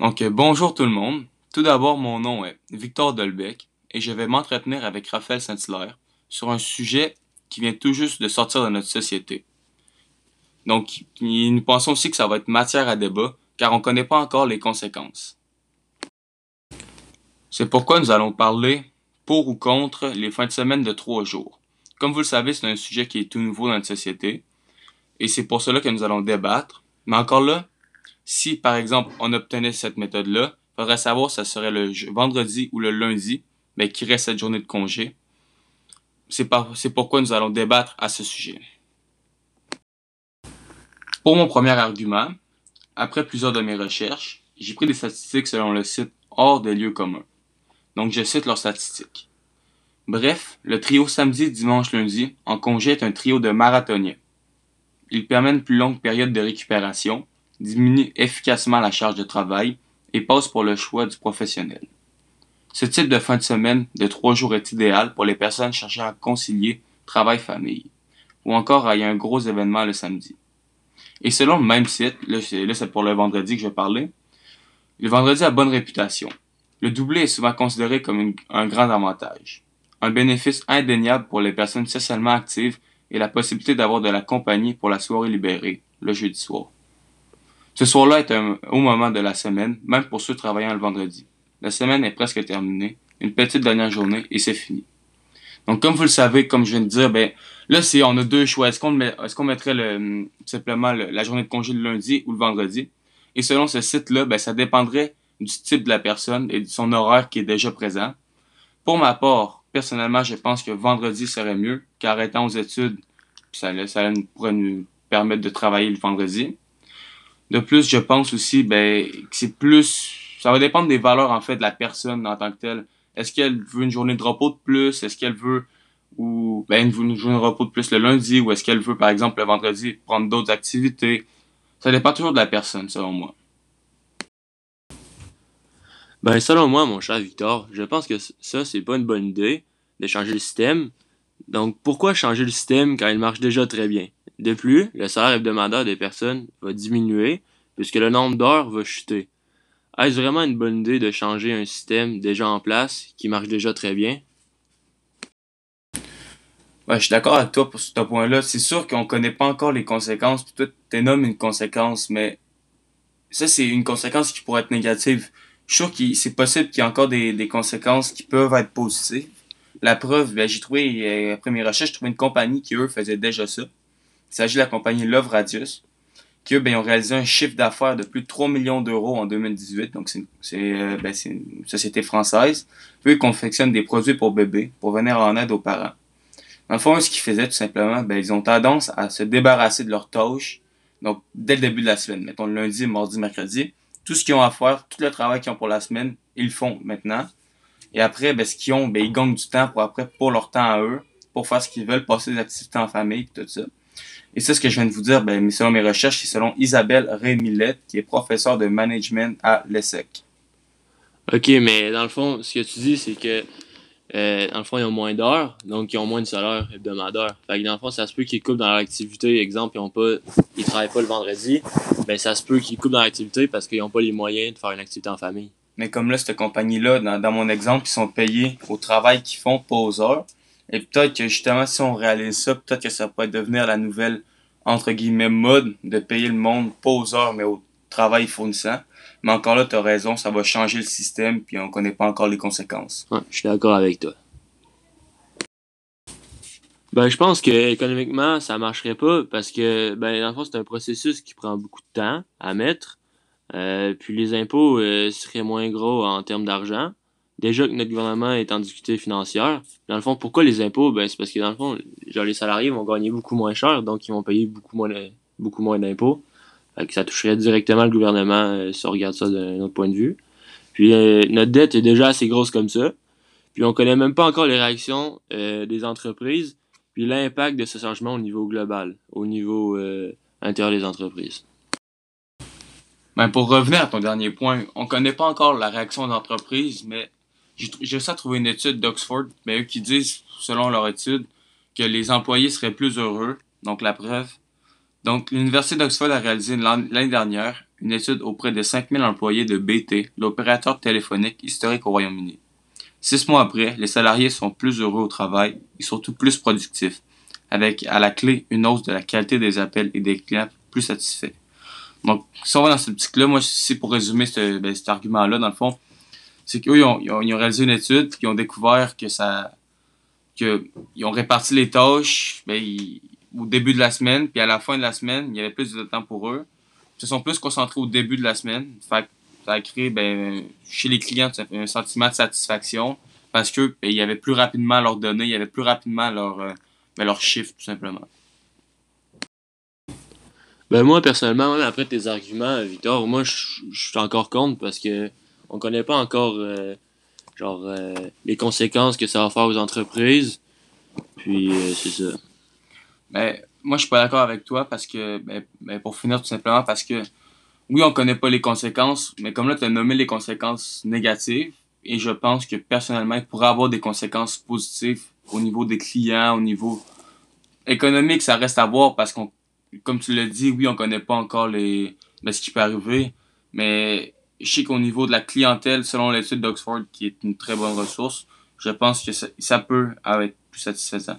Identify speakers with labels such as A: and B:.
A: Donc, euh, bonjour tout le monde. Tout d'abord, mon nom est Victor Dolbec et je vais m'entretenir avec Raphaël Saint-Hilaire sur un sujet qui vient tout juste de sortir de notre société. Donc, nous pensons aussi que ça va être matière à débat car on ne connaît pas encore les conséquences. C'est pourquoi nous allons parler pour ou contre les fins de semaine de trois jours. Comme vous le savez, c'est un sujet qui est tout nouveau dans notre société et c'est pour cela que nous allons débattre. Mais encore là, si par exemple on obtenait cette méthode-là, il faudrait savoir si ça serait le vendredi ou le lundi, mais qui reste cette journée de congé. C'est pourquoi nous allons débattre à ce sujet. Pour mon premier argument, après plusieurs de mes recherches, j'ai pris des statistiques selon le site hors des lieux communs. Donc je cite leurs statistiques. Bref, le trio samedi, dimanche, lundi en congé est un trio de marathoniens. Il permet une plus longue période de récupération, diminue efficacement la charge de travail et passe pour le choix du professionnel. Ce type de fin de semaine de trois jours est idéal pour les personnes cherchant à concilier travail-famille, ou encore à y un gros événement le samedi. Et selon le même site, là c'est pour le vendredi que je parler, le vendredi a bonne réputation. Le doublé est souvent considéré comme un grand avantage. Un bénéfice indéniable pour les personnes socialement actives et la possibilité d'avoir de la compagnie pour la soirée libérée, le jeudi soir. Ce soir-là est un haut moment de la semaine, même pour ceux travaillant le vendredi. La semaine est presque terminée, une petite dernière journée et c'est fini. Donc, comme vous le savez, comme je viens de dire, ben, là, c'est, on a deux choix. Est-ce qu'on, mettrait le, simplement la journée de congé le lundi ou le vendredi? Et selon ce site-là, ben, ça dépendrait du type de la personne et de son horaire qui est déjà présent. Pour ma part, personnellement, je pense que vendredi serait mieux, car étant aux études, ça, ça pourrait nous permettre de travailler le vendredi. De plus, je pense aussi ben, que c'est plus. Ça va dépendre des valeurs en fait de la personne en tant que telle. Est-ce qu'elle veut une journée de repos de plus? Est-ce qu'elle veut ou ben, une journée de repos de plus le lundi? Ou est-ce qu'elle veut, par exemple, le vendredi, prendre d'autres activités? Ça dépend toujours de la personne, selon moi.
B: Ben, selon moi, mon cher Victor, je pense que ça, c'est pas une bonne idée de changer le système. Donc, pourquoi changer le système quand il marche déjà très bien? De plus, le salaire hebdomadaire des personnes va diminuer puisque le nombre d'heures va chuter. Est-ce vraiment une bonne idée de changer un système déjà en place qui marche déjà très bien?
A: je suis d'accord avec toi pour ce point-là. C'est sûr qu'on connaît pas encore les conséquences, puis toi, une conséquence, mais ça, c'est une conséquence qui pourrait être négative. Je suis sûr que c'est possible qu'il y ait encore des, des, conséquences qui peuvent être positives. La preuve, ben, j'ai trouvé, euh, après mes recherches, j'ai trouvé une compagnie qui, eux, faisait déjà ça. Il s'agit de la compagnie Love Radius, qui eux, ben, ont réalisé un chiffre d'affaires de plus de 3 millions d'euros en 2018. Donc, c'est euh, ben, une société française. Eux, ils confectionnent des produits pour bébés, pour venir en aide aux parents. Dans le fond, ce qu'ils faisaient, tout simplement, ben, ils ont tendance à se débarrasser de leurs tâches. Donc, dès le début de la semaine, mettons le lundi, mardi, mercredi, tout ce qu'ils ont à faire, tout le travail qu'ils ont pour la semaine, ils le font maintenant. Et après, ben, ce qu'ils ont, ben, ils gagnent du temps pour après, pour leur temps à eux, pour faire ce qu'ils veulent, passer des activités en famille, tout ça. Et ça, ce que je viens de vous dire, ben, selon mes recherches, c'est selon Isabelle Rémillette, qui est professeure de management à l'ESSEC.
B: OK, mais dans le fond, ce que tu dis, c'est que euh, dans le fond, ils ont moins d'heures, donc ils ont moins de salaire hebdomadaire. Fait que dans le fond, ça se peut qu'ils coupent dans leur activité. Exemple, ils ont pas, ils travaillent pas le vendredi, ben ça se peut qu'ils coupent dans l'activité parce qu'ils n'ont pas les moyens de faire une activité en famille.
A: Mais comme là, cette compagnie-là, dans, dans, mon exemple, ils sont payés au travail qu'ils font, pas aux heures. Et peut-être que justement, si on réalise ça, peut-être que ça pourrait devenir la nouvelle, entre guillemets, mode de payer le monde pas aux heures, mais au travail fournissant. Mais encore là, tu as raison, ça va changer le système, puis on connaît pas encore les conséquences.
B: Ouais, je suis d'accord avec toi. Ben, je pense que économiquement, ça marcherait pas parce que, ben, dans le fond, c'est un processus qui prend beaucoup de temps à mettre. Euh, puis les impôts euh, seraient moins gros en termes d'argent déjà que notre gouvernement est en difficulté financière. Dans le fond, pourquoi les impôts? Ben, c'est parce que dans le fond, genre, les salariés vont gagner beaucoup moins cher, donc ils vont payer beaucoup moins, d'impôts. ça toucherait directement le gouvernement euh, si on regarde ça d'un autre point de vue. Puis euh, notre dette est déjà assez grosse comme ça. Puis on connaît même pas encore les réactions euh, des entreprises, puis l'impact de ce changement au niveau global, au niveau intérieur des entreprises.
A: Ben pour revenir à ton dernier point, on connaît pas encore la réaction d'entreprise, mais j'ai aussi trouvé une étude d'Oxford, mais eux qui disent, selon leur étude, que les employés seraient plus heureux. Donc la preuve. Donc l'université d'Oxford a réalisé l'année dernière une étude auprès de 5000 employés de BT, l'opérateur téléphonique historique au Royaume-Uni. Six mois après, les salariés sont plus heureux au travail et surtout plus productifs, avec à la clé une hausse de la qualité des appels et des clients plus satisfaits. Donc, si on va dans ce petit là moi, c'est pour résumer ben, cet argument-là, dans le fond, c'est qu'eux, ils ont, ils, ont, réalisé une étude, puis ils ont découvert que ça. que ils ont réparti les tâches ben, au début de la semaine, puis à la fin de la semaine, il y avait plus de temps pour eux. Ils se sont plus concentrés au début de la semaine. Fait ça a créé ben, chez les clients un sentiment de satisfaction parce que ben, il y avait plus rapidement leurs données, il y avait plus rapidement leurs euh, leurs chiffres, tout simplement.
B: Ben moi, personnellement, après tes arguments, Victor, moi, je suis encore contre parce que on connaît pas encore euh, genre euh, les conséquences que ça va faire aux entreprises. Puis euh, c'est ça.
A: Ben, moi, je suis pas d'accord avec toi parce que, ben, ben, pour finir tout simplement, parce que oui, on connaît pas les conséquences, mais comme là, tu as nommé les conséquences négatives, et je pense que personnellement, il pourrait avoir des conséquences positives au niveau des clients, au niveau économique, ça reste à voir parce qu'on, comme tu l'as dit, oui, on connaît pas encore les, ben, ce qui peut arriver, mais je sais qu'au niveau de la clientèle, selon l'étude d'Oxford, qui est une très bonne ressource, je pense que ça, ça peut être plus satisfaisant.